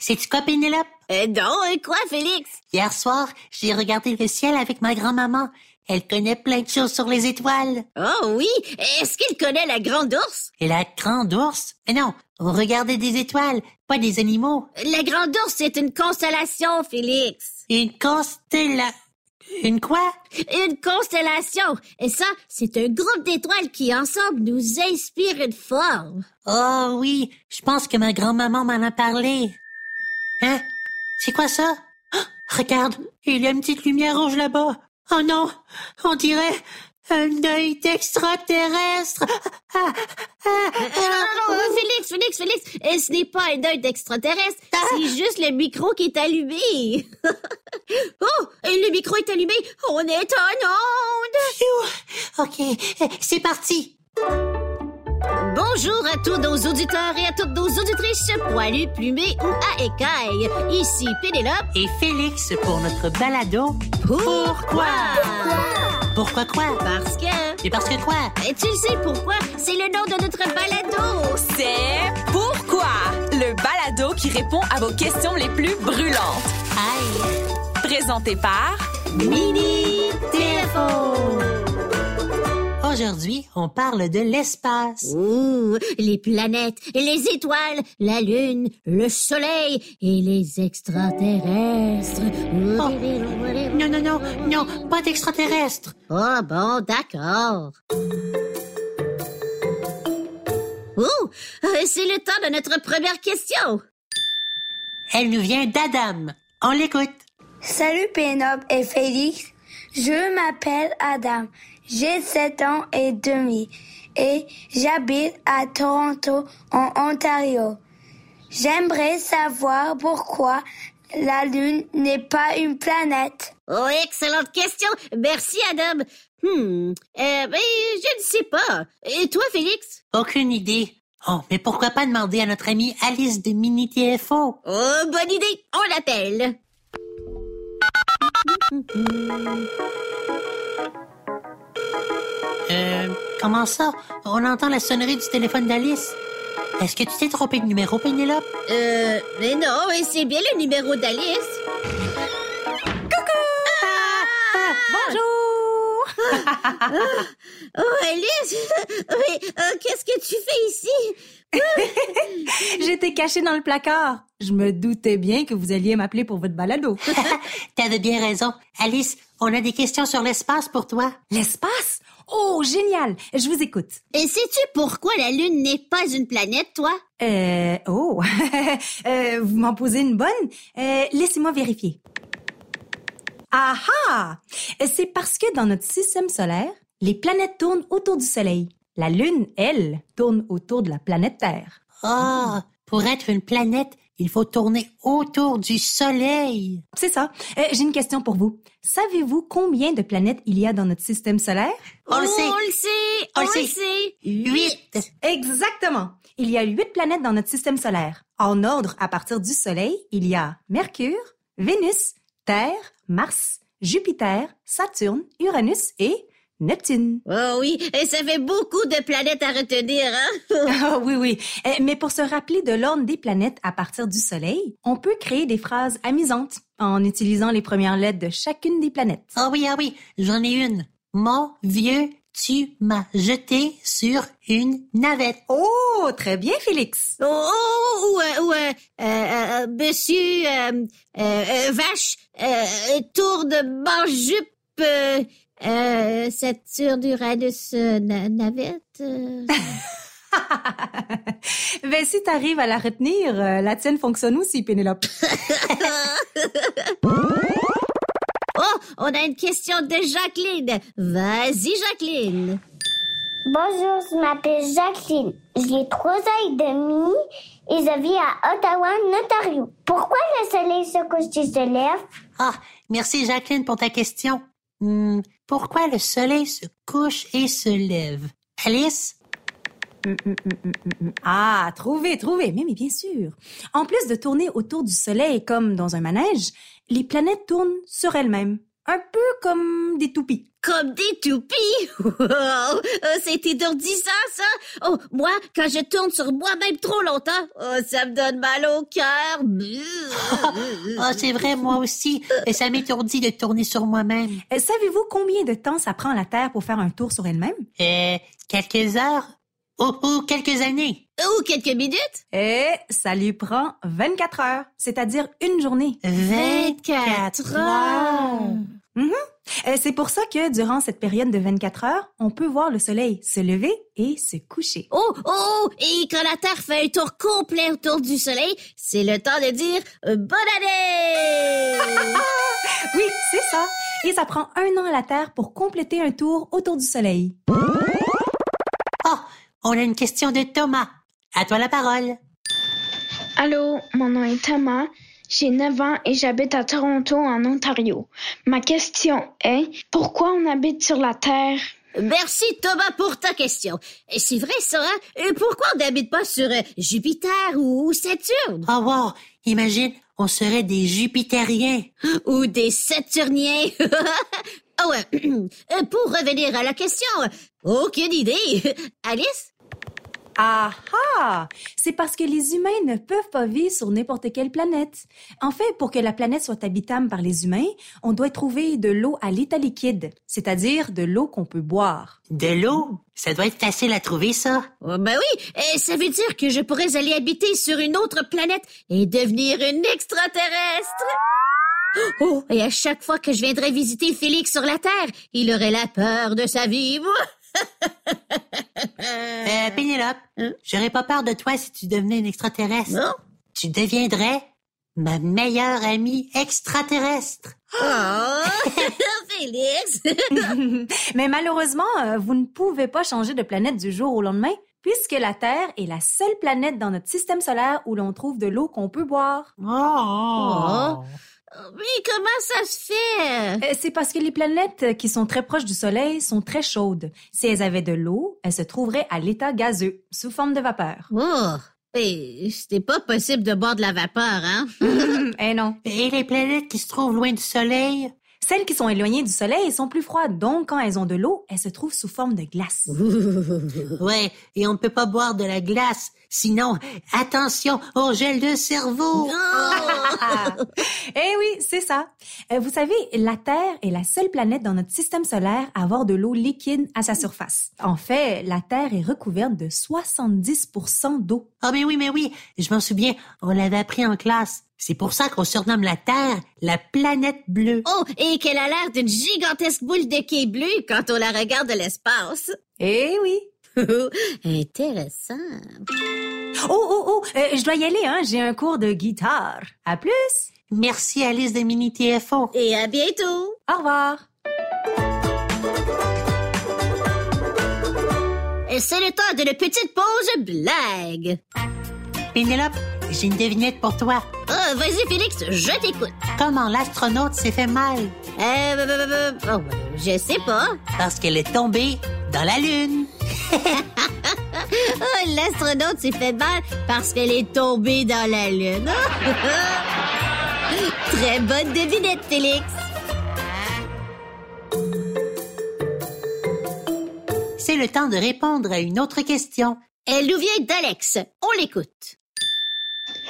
C'est-tu quoi, Pénélope? Euh, non, euh, quoi, Félix? Hier soir, j'ai regardé le ciel avec ma grand-maman. Elle connaît plein de choses sur les étoiles. Oh oui, est-ce qu'il connaît la grande ours? Et la grande ours? Mais non, on regardait des étoiles, pas des animaux. La grande ours, c'est une constellation, Félix. Une constellation... Une quoi? Une constellation. Et ça, c'est un groupe d'étoiles qui, ensemble, nous inspire une forme. Oh oui, je pense que ma grand-maman m'en a parlé. Hein? C'est quoi ça? Ah, regarde, il y a une petite lumière rouge là-bas. Oh non, on dirait un œil d'extraterrestre. Ah, ah, ah, Félix, Félix, Félix, et ce n'est pas un œil d'extraterrestre, c'est juste le micro qui est allumé. oh, et le micro est allumé, on est en onde. Ok, c'est parti. Bonjour à tous nos auditeurs et à toutes nos auditrices, poilus, plumés ou à écailles. Ici Pénélope et Félix pour notre balado. Pourquoi? Pourquoi? Quoi? Parce que... Et parce que quoi? Et tu sais pourquoi? C'est le nom de notre balado. C'est Pourquoi? Le balado qui répond à vos questions les plus brûlantes. Aïe! Présenté par... Mini Téléphone. Aujourd'hui, on parle de l'espace. Ouh, les planètes, les étoiles, la Lune, le Soleil et les extraterrestres. Oh. Non, non, non, non, pas d'extraterrestres. Oh bon, d'accord. Ouh, euh, c'est le temps de notre première question. Elle nous vient d'Adam. On l'écoute. Salut Pénope et Félix. Je m'appelle Adam. J'ai 7 ans et demi et j'habite à Toronto, en Ontario. J'aimerais savoir pourquoi la Lune n'est pas une planète. Oh, excellente question. Merci, Adam. Hmm, euh, ben, je ne sais pas. Et toi, Félix? Aucune idée. Oh, mais pourquoi pas demander à notre amie Alice de Mini TFO? Oh, bonne idée. On l'appelle. Euh, comment ça? On entend la sonnerie du téléphone d'Alice. Est-ce que tu t'es trompé de numéro, Pénélope? Euh, mais non, c'est bien le numéro d'Alice. Bonjour! Oh, Alice! Mais euh, qu'est-ce que tu fais ici? J'étais cachée dans le placard. Je me doutais bien que vous alliez m'appeler pour votre balado. T'avais bien raison. Alice, on a des questions sur l'espace pour toi. L'espace? Oh, génial! Je vous écoute. Et sais-tu pourquoi la Lune n'est pas une planète, toi? Euh, oh, euh, vous m'en posez une bonne? Euh, laissez-moi vérifier. Ah ah! C'est parce que dans notre système solaire, les planètes tournent autour du Soleil. La Lune, elle, tourne autour de la planète Terre. Ah, pour être une planète, il faut tourner autour du Soleil. C'est ça. Euh, J'ai une question pour vous. Savez-vous combien de planètes il y a dans notre système solaire? On le sait. On le sait. On On, le sait. Huit. Exactement. Il y a huit planètes dans notre système solaire. En ordre, à partir du Soleil, il y a Mercure, Vénus, Terre, Mars, Jupiter, Saturne, Uranus et Neptune. Oh oui, et ça fait beaucoup de planètes à retenir, hein? Ah oui, oui. Euh, Mais pour se rappeler de l'ordre des planètes à partir du Soleil, on peut créer des phrases amusantes en utilisant les premières lettres de chacune des planètes. Ah oui, ah oui, j'en ai une. Mon vieux, tu m'as jeté sur une navette. Oh, très bien, Félix. Oh, oh, ou, euh, ou, euh, euh, euh, monsieur, euh, euh, euh, vache, euh, tour de manjupe, euh, euh, Saturne, Uranus, na- navette. ben, si t'arrives à la retenir, la tienne fonctionne aussi, Pénélope. Oh, on a une question de Jacqueline. Vas-y, Jacqueline. Bonjour, je m'appelle Jacqueline. J'ai trois ans et demi et je vis à Ottawa, en Ontario. Pourquoi le soleil se couche et se lève? Ah, merci Jacqueline pour ta question. Hmm, pourquoi le soleil se couche et se lève? Alice? Ah, trouvé, trouvé. Mais, mais bien sûr. En plus de tourner autour du Soleil comme dans un manège, les planètes tournent sur elles-mêmes. un peu comme des toupies. Comme des toupies? Wow! Oh, c'est étourdissant, ça. Oh, moi, quand je tourne sur moi-même trop longtemps, oh, ça me donne mal au cœur. Ah, c'est vrai, moi aussi. Et ça m'étourdit de tourner sur moi-même. Euh, Savez-vous combien de temps ça prend à la Terre pour faire un tour sur elle-même? Euh, quelques heures? Ou, ou quelques années? Ou quelques minutes. Et ça lui prend 24 heures, c'est-à-dire une journée. 24 heures. Euh, C'est pour ça que durant cette période de 24 heures, on peut voir le soleil se lever et se coucher. Oh, oh, et quand la Terre fait un tour complet autour du Soleil, c'est le temps de dire euh, bonne année! Oui, c'est ça. Et ça prend un an à la Terre pour compléter un tour autour du soleil. On a une question de Thomas. À toi la parole. Allô, mon nom est Thomas. J'ai 9 ans et j'habite à Toronto, en Ontario. Ma question est, pourquoi on habite sur la Terre? Merci Thomas pour ta question. Et C'est vrai ça, hein? Pourquoi on n'habite pas sur euh, Jupiter ou Saturne? Oh wow, imagine, on serait des Jupitériens. Ou des Saturniens? Ah ouais. Euh, Pour revenir à la question, aucune idée. Alice? Ah ah! C'est parce que les humains ne peuvent pas vivre sur n'importe quelle planète. En fait, pour que la planète soit habitable par les humains, on doit trouver de l'eau à l'état liquide, c'est-à-dire de l'eau qu'on peut boire. De l'eau? Ça doit être facile à trouver, ça. Oh, ben oui, et ça veut dire que je pourrais aller habiter sur une autre planète et devenir une extraterrestre. Oh, et à chaque fois que je viendrais visiter Félix sur la Terre, il aurait la peur de sa vie. Euh, Pénélope, Hein? j'aurais pas peur de toi si tu devenais une extraterrestre. Non? Tu deviendrais ma meilleure amie extraterrestre. Oh, Félix! Mais malheureusement, euh, vous ne pouvez pas changer de planète du jour au lendemain, puisque la Terre est la seule planète dans notre système solaire où l'on trouve de l'eau qu'on peut boire. Oh. Mais comment ça se fait? Euh, C'est parce que les planètes qui sont très proches du Soleil sont très chaudes. Si elles avaient de l'eau, elles se trouveraient à l'état gazeux, sous forme de vapeur. Oh, et c'était pas possible de boire de la vapeur, hein? eh non. Et les planètes qui se trouvent loin du Soleil? Celles qui sont éloignées du Soleil sont plus froides, donc quand elles ont de l'eau, elles se trouvent sous forme de glace. Ouais, et on ne peut pas boire de la glace. Sinon, attention au gel de cerveau. eh oui, c'est ça. Euh, vous savez, la Terre est la seule planète dans notre système solaire à avoir de l'eau liquide à sa surface. En fait, la Terre est recouverte de 70% d'eau. Ah mais oui, mais oui, je m'en souviens, on l'avait appris en classe. C'est pour ça qu'on surnomme la Terre la planète bleue. Oh, et qu'elle a l'air d'une gigantesque boule de quai bleu quand on la regarde de l'espace. Eh oui. Intéressant. Oh, oh, oh, euh, je dois y aller, hein. J'ai un cours de guitare. À plus. Merci Alice de Mini TFO. Et à bientôt. Au revoir. Et c'est le temps d'une petite pause blague. Pénélope, j'ai une devinette pour toi. Oh, vas-y, Félix, je t'écoute. Comment l'astronaute s'est fait mal? Euh, bah, bah, bah, oh, je sais pas. Parce qu'elle est tombée dans la Lune. Oh, l'astronaute s'est fait mal parce qu'elle est tombée dans la Lune. Très bonne devinette, Félix. C'est le temps de répondre à une autre question. Elle nous vient d'Alex. On l'écoute.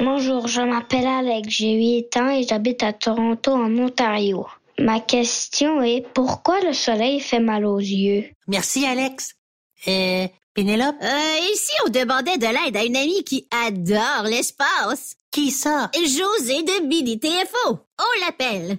Bonjour, je m'appelle Alex, j'ai 8 ans et j'habite à Toronto, en Ontario. Ma question est, pourquoi le soleil fait mal aux yeux? Merci Alex. Euh, Pénélope, Euh, ici, on demandait de l'aide à une amie qui adore l'espace. qui ça? José de Mini TFO. On l'appelle.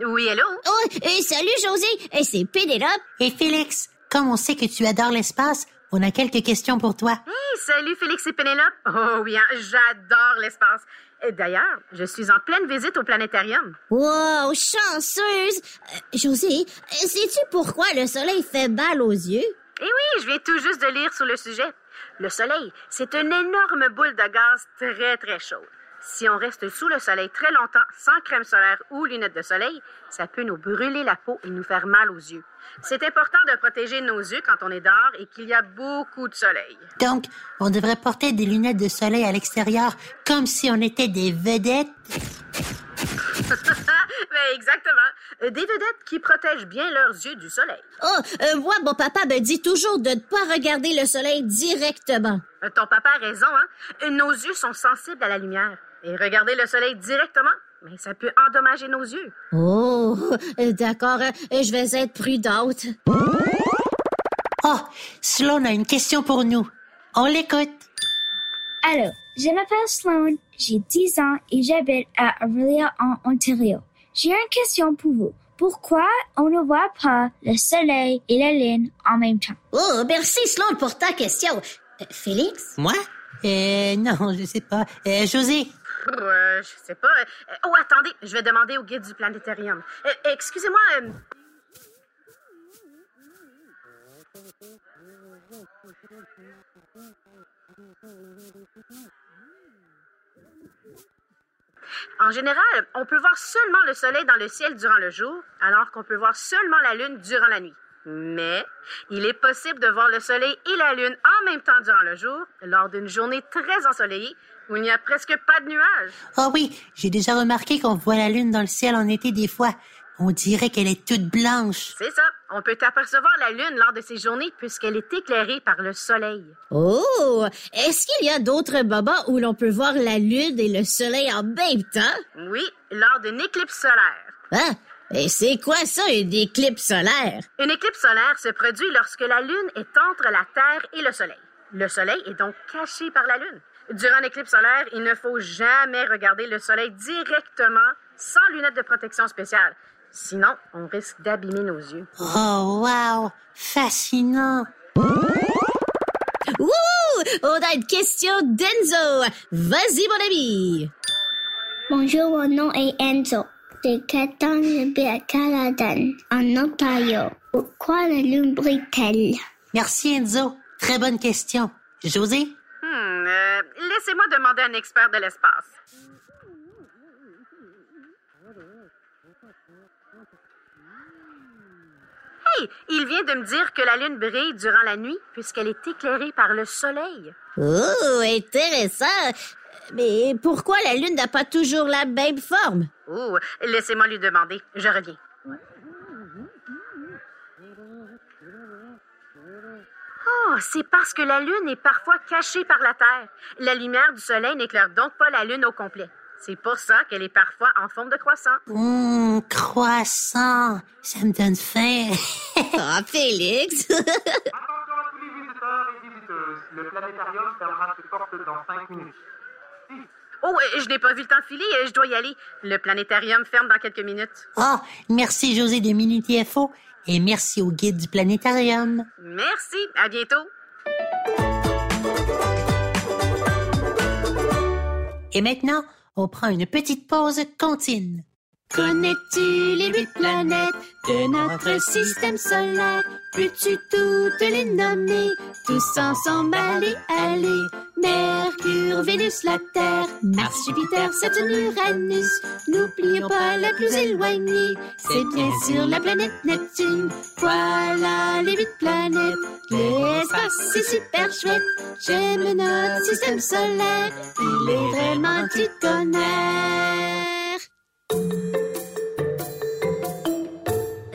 Oui, allô? Oh, euh, salut José. Euh, c'est Pénélope. Et Félix, comme on sait que tu adores l'espace, on a quelques questions pour toi. Hey, salut Félix et Pénélope. Oh oui, hein, j'adore l'espace. Et D'ailleurs, je suis en pleine visite au planétarium. Wow, chanceuse. Euh, José, euh, sais-tu pourquoi le soleil fait mal aux yeux? Et oui, je viens tout juste de lire sur le sujet. Le Soleil, c'est une énorme boule de gaz très, très chaude. Si on reste sous le soleil très longtemps sans crème solaire ou lunettes de soleil, ça peut nous brûler la peau et nous faire mal aux yeux. C'est important de protéger nos yeux quand on est dehors et qu'il y a beaucoup de soleil. Donc, on devrait porter des lunettes de soleil à l'extérieur comme si on était des vedettes? Ben, exactement. Euh, Des vedettes qui protègent bien leurs yeux du soleil. Oh, euh, moi, mon papa me dit toujours de ne pas regarder le soleil directement. Euh, Ton papa a raison, hein? Nos yeux sont sensibles à la lumière. Et regarder le soleil directement, mais ça peut endommager nos yeux. Oh, euh, d'accord, euh, je vais être prudente. Oh, Sloan a une question pour nous. On l'écoute. Alors, je m'appelle Sloan, j'ai 10 ans et j'habite à Aurelia en Ontario. J'ai une question pour vous. Pourquoi on ne voit pas le soleil et la lune en même temps? Oh, merci, Sloan, pour ta question. Euh, Félix? Moi? Euh, non, je sais pas. Euh, José? Euh, je sais pas. Euh, oh, attendez, je vais demander au guide du planétarium. Euh, Excusez-moi. euh, En général, on peut voir seulement le soleil dans le ciel durant le jour, alors qu'on peut voir seulement la lune durant la nuit. Mais il est possible de voir le soleil et la lune en même temps durant le jour, lors d'une journée très ensoleillée, où il n'y a presque pas de nuages. Oh oui, j'ai déjà remarqué qu'on voit la lune dans le ciel en été des fois. On dirait qu'elle est toute blanche. C'est ça. On peut apercevoir la lune lors de ces journées puisqu'elle est éclairée par le soleil. Oh, est-ce qu'il y a d'autres moments où l'on peut voir la lune et le soleil en même temps? Oui, lors d'une éclipse solaire. Hein? Et c'est quoi ça, une éclipse solaire? Une éclipse solaire se produit lorsque la lune est entre la Terre et le soleil. Le soleil est donc caché par la lune. Durant l'éclipse solaire, il ne faut jamais regarder le soleil directement sans lunettes de protection spéciale. Sinon, on risque d'abîmer nos yeux. Oh, wow! Fascinant! Ouh! On a une question d'Enzo. Vas-y, mon ami. Bonjour, mon nom est Enzo. J'ai 4 ans, j'habite à Caledon, en Ontario? Pourquoi la lune brille-t-elle? Merci, Enzo. Très bonne question. José? Hmm, euh, laissez-moi demander à un expert de l'espace. Hey, il vient de me dire que la lune brille durant la nuit puisqu'elle est éclairée par le soleil. Oh, intéressant. Mais pourquoi la lune n'a pas toujours la même forme? Ouh, laissez-moi lui demander. Je reviens. Oh, c'est parce que la Lune est parfois cachée par la Terre. La lumière du Soleil n'éclaire donc pas la Lune au complet. C'est pour ça qu'elle est parfois en forme de croissant. Hum, croissant. Ça me donne faim. Ah, Félix. Attention à tous les visiteurs et visiteuses. Le planétarium fermera ses portes dans 5 minutes. Oh, euh, je n'ai pas vu le temps filer, euh, je dois y aller. Le planétarium ferme dans quelques minutes. Oh, merci José de Mini TFO et merci au guide du planétarium. Merci, à bientôt. Et maintenant, on prend une petite pause contine. Connais-tu les huit planètes de notre système solaire? Peux-tu toutes les nommer? Tous ensemble, allez, allez. Mercure, Vénus, la Terre, Mars, Jupiter, Saturne, Uranus. N'oublions pas la plus éloignée, c'est bien sûr la planète Neptune. Voilà les huit planètes. L'espace, c'est super chouette. J'aime notre système solaire. Il est vraiment du.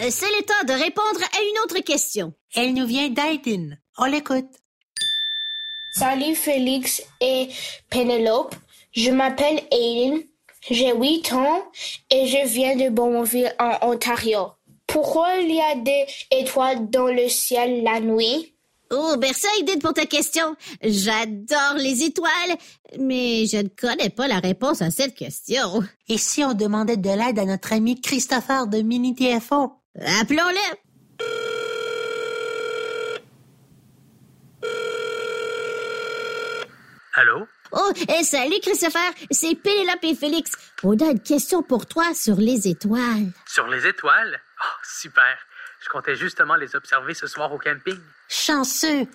C'est le temps de répondre à une autre question. Elle nous vient d'Aiden. On l'écoute. Salut Félix et Pénélope. Je m'appelle Aiden. J'ai 8 ans et je viens de Beaumontville en Ontario. Pourquoi il y a des étoiles dans le ciel la nuit? Oh, merci Aiden pour ta question. J'adore les étoiles, mais je ne connais pas la réponse à cette question. Et si on demandait de l'aide à notre ami Christopher de Mini TFO? Appelons-le. Allô? Oh, eh, salut Christopher, c'est Pénélope et Félix. On a une question pour toi sur les étoiles. Sur les étoiles? Oh, super. Je comptais justement les observer ce soir au camping. Chanceux.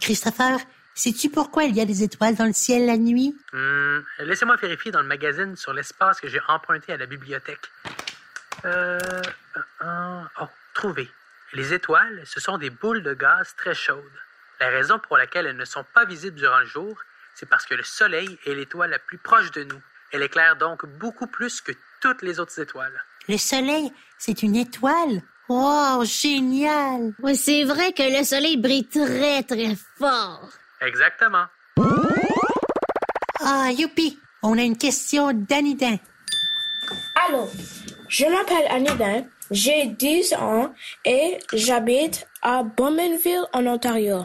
Christopher, sais-tu pourquoi il y a des étoiles dans le ciel la nuit? Hmm, Laissez-moi vérifier dans le magazine sur l'espace que j'ai emprunté à la bibliothèque. Euh, euh, oh, trouvé. Les étoiles, ce sont des boules de gaz très chaudes. La raison pour laquelle elles ne sont pas visibles durant le jour, c'est parce que le Soleil est l'étoile la plus proche de nous. Elle éclaire donc beaucoup plus que toutes les autres étoiles. Le soleil, c'est une étoile? Wow, génial! Oui, c'est vrai que le soleil brille très, très fort. Exactement. Ah, youpi! On a une question d'Anidin. Allô, je m'appelle Anidin, j'ai 10 ans et j'habite à Bowmanville en Ontario.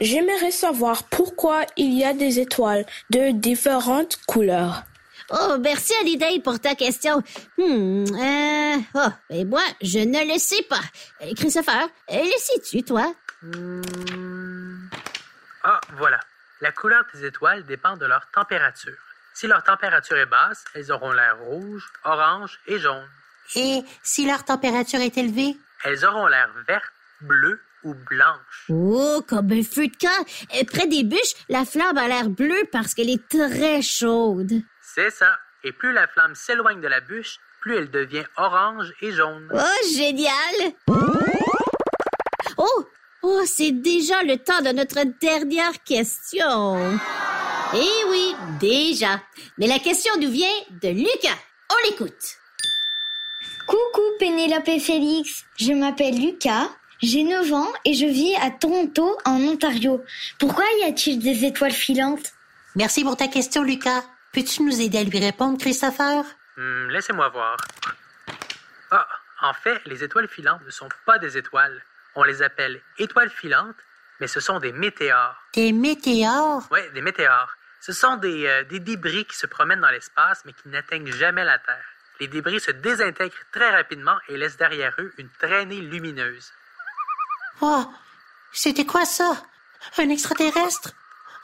J'aimerais savoir pourquoi il y a des étoiles de différentes couleurs. Oh, merci Holiday pour ta question. Hmm, euh, oh, et moi, je ne le sais pas. Euh, Christopher, euh, le sais-tu, toi? Hmm. Ah, voilà. La couleur des étoiles dépend de leur température. Si leur température est basse, elles auront l'air rouge, orange et jaune. Et si leur température est élevée? Elles auront l'air verte, bleue ou blanche. Oh, comme un feu de camp. Près des bûches, la flamme a l'air bleue parce qu'elle est très chaude. C'est ça. Et plus la flamme s'éloigne de la bûche, plus elle devient orange et jaune. Oh, génial! Oh, oh, c'est déjà le temps de notre dernière question. Eh oui, déjà. Mais la question nous vient de Lucas. On l'écoute. Coucou Pénélope et Félix, je m'appelle Lucas, j'ai 9 ans et je vis à Toronto en Ontario. Pourquoi y a-t-il des étoiles filantes? Merci pour ta question, Lucas. Peux-tu nous aider à lui répondre, Christopher? Hmm, Laissez-moi voir. Ah, en fait, les étoiles filantes ne sont pas des étoiles. On les appelle étoiles filantes, mais ce sont des météores. Des météores? Oui, des météores. Ce sont des, euh, des débris qui se promènent dans l'espace, mais qui n'atteignent jamais la Terre. Les débris se désintègrent très rapidement et laissent derrière eux une traînée lumineuse. Oh, c'était quoi ça? Un extraterrestre?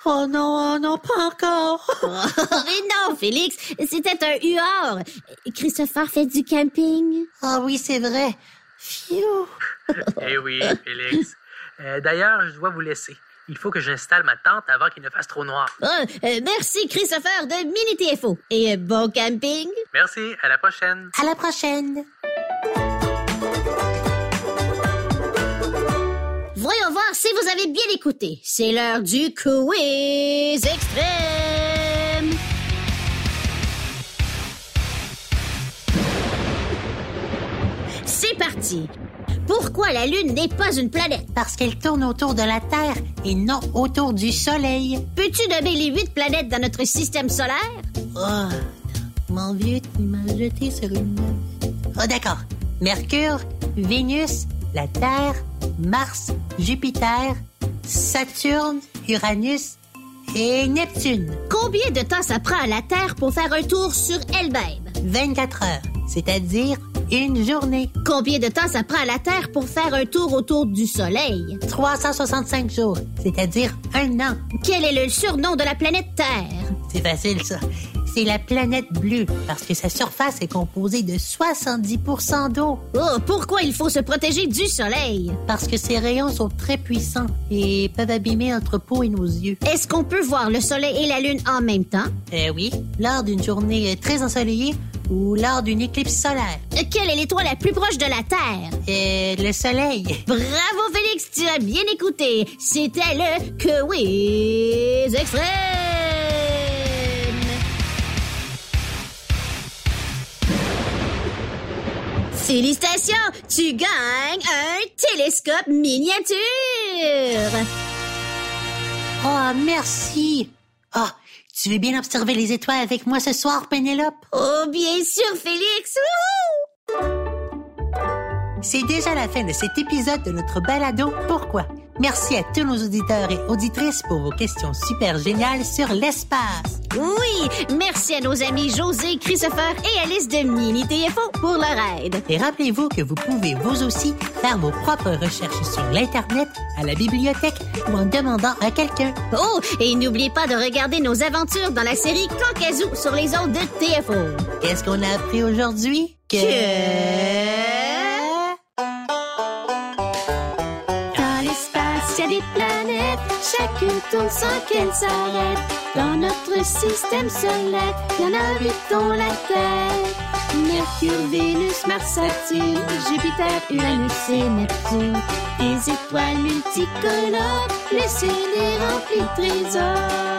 Oh non, oh non, pas encore. Mais non, Félix, c'était un huard. Christopher fait du camping. Ah oui, c'est vrai. Phew. eh oui, Félix. Euh, D'ailleurs, je dois vous laisser. Il faut que j'installe ma tente avant qu'il ne fasse trop noir. Oh, euh, merci, Christopher de Mini TFO. Et euh, bon camping. Merci, à la prochaine. À la prochaine. Voyons voir si vous avez bien écouté. C'est l'heure du quiz extrême. C'est parti. Pourquoi la Lune n'est pas une planète? Parce qu'elle tourne autour de la Terre et non autour du Soleil. Peux-tu nommer les huit planètes dans notre système solaire? Oh, mon vieux, tu m'as jeté sur une... Oh, d'accord. Mercure, Vénus, la Terre, Mars, Jupiter, Saturne, Uranus et Neptune. Combien de temps ça prend à la Terre pour faire un tour sur elle-même? 24 heures, c'est-à-dire une journée. Combien de temps ça prend à la Terre pour faire un tour autour du Soleil? 365 jours, c'est-à-dire un an. Quel est le surnom de la planète Terre? C'est facile, ça. C'est la planète bleue, parce que sa surface est composée de 70% d'eau. Oh, pourquoi il faut se protéger du Soleil? Parce que ses rayons sont très puissants et peuvent abîmer notre peau et nos yeux. Est-ce qu'on peut voir le Soleil et la Lune en même temps? Eh oui, lors d'une journée très ensoleillée ou lors d'une éclipse solaire. Quelle est l'étoile la plus proche de la Terre? Et le Soleil. Bravo Félix, tu as bien écouté. C'était le quiz extrême. Félicitations, tu gagnes un télescope miniature. Oh, merci. Oh, tu veux bien observer les étoiles avec moi ce soir, Pénélope? Oh, bien sûr, Félix. C'est déjà la fin de cet épisode de notre balado Pourquoi? Merci à tous nos auditeurs et auditrices pour vos questions super géniales sur l'espace. Oui, merci à nos amis José, Christopher et Alice de Mini TFO pour leur aide. Et rappelez-vous que vous pouvez vous aussi faire vos propres recherches sur l'Internet, à la bibliothèque ou en demandant à quelqu'un. Oh, et n'oubliez pas de regarder nos aventures dans la série Cancazou sur les ondes de TFO. Qu'est-ce qu'on a appris aujourd'hui? L'espace, tourne sans qu'elle s'arrête. Dans notre système solaire, y huit dont la Terre. Mercure, Vénus, Mars, Saturne, Jupiter, Uranus et Neptune. Des étoiles multicolores, le ciel est rempli de trésors.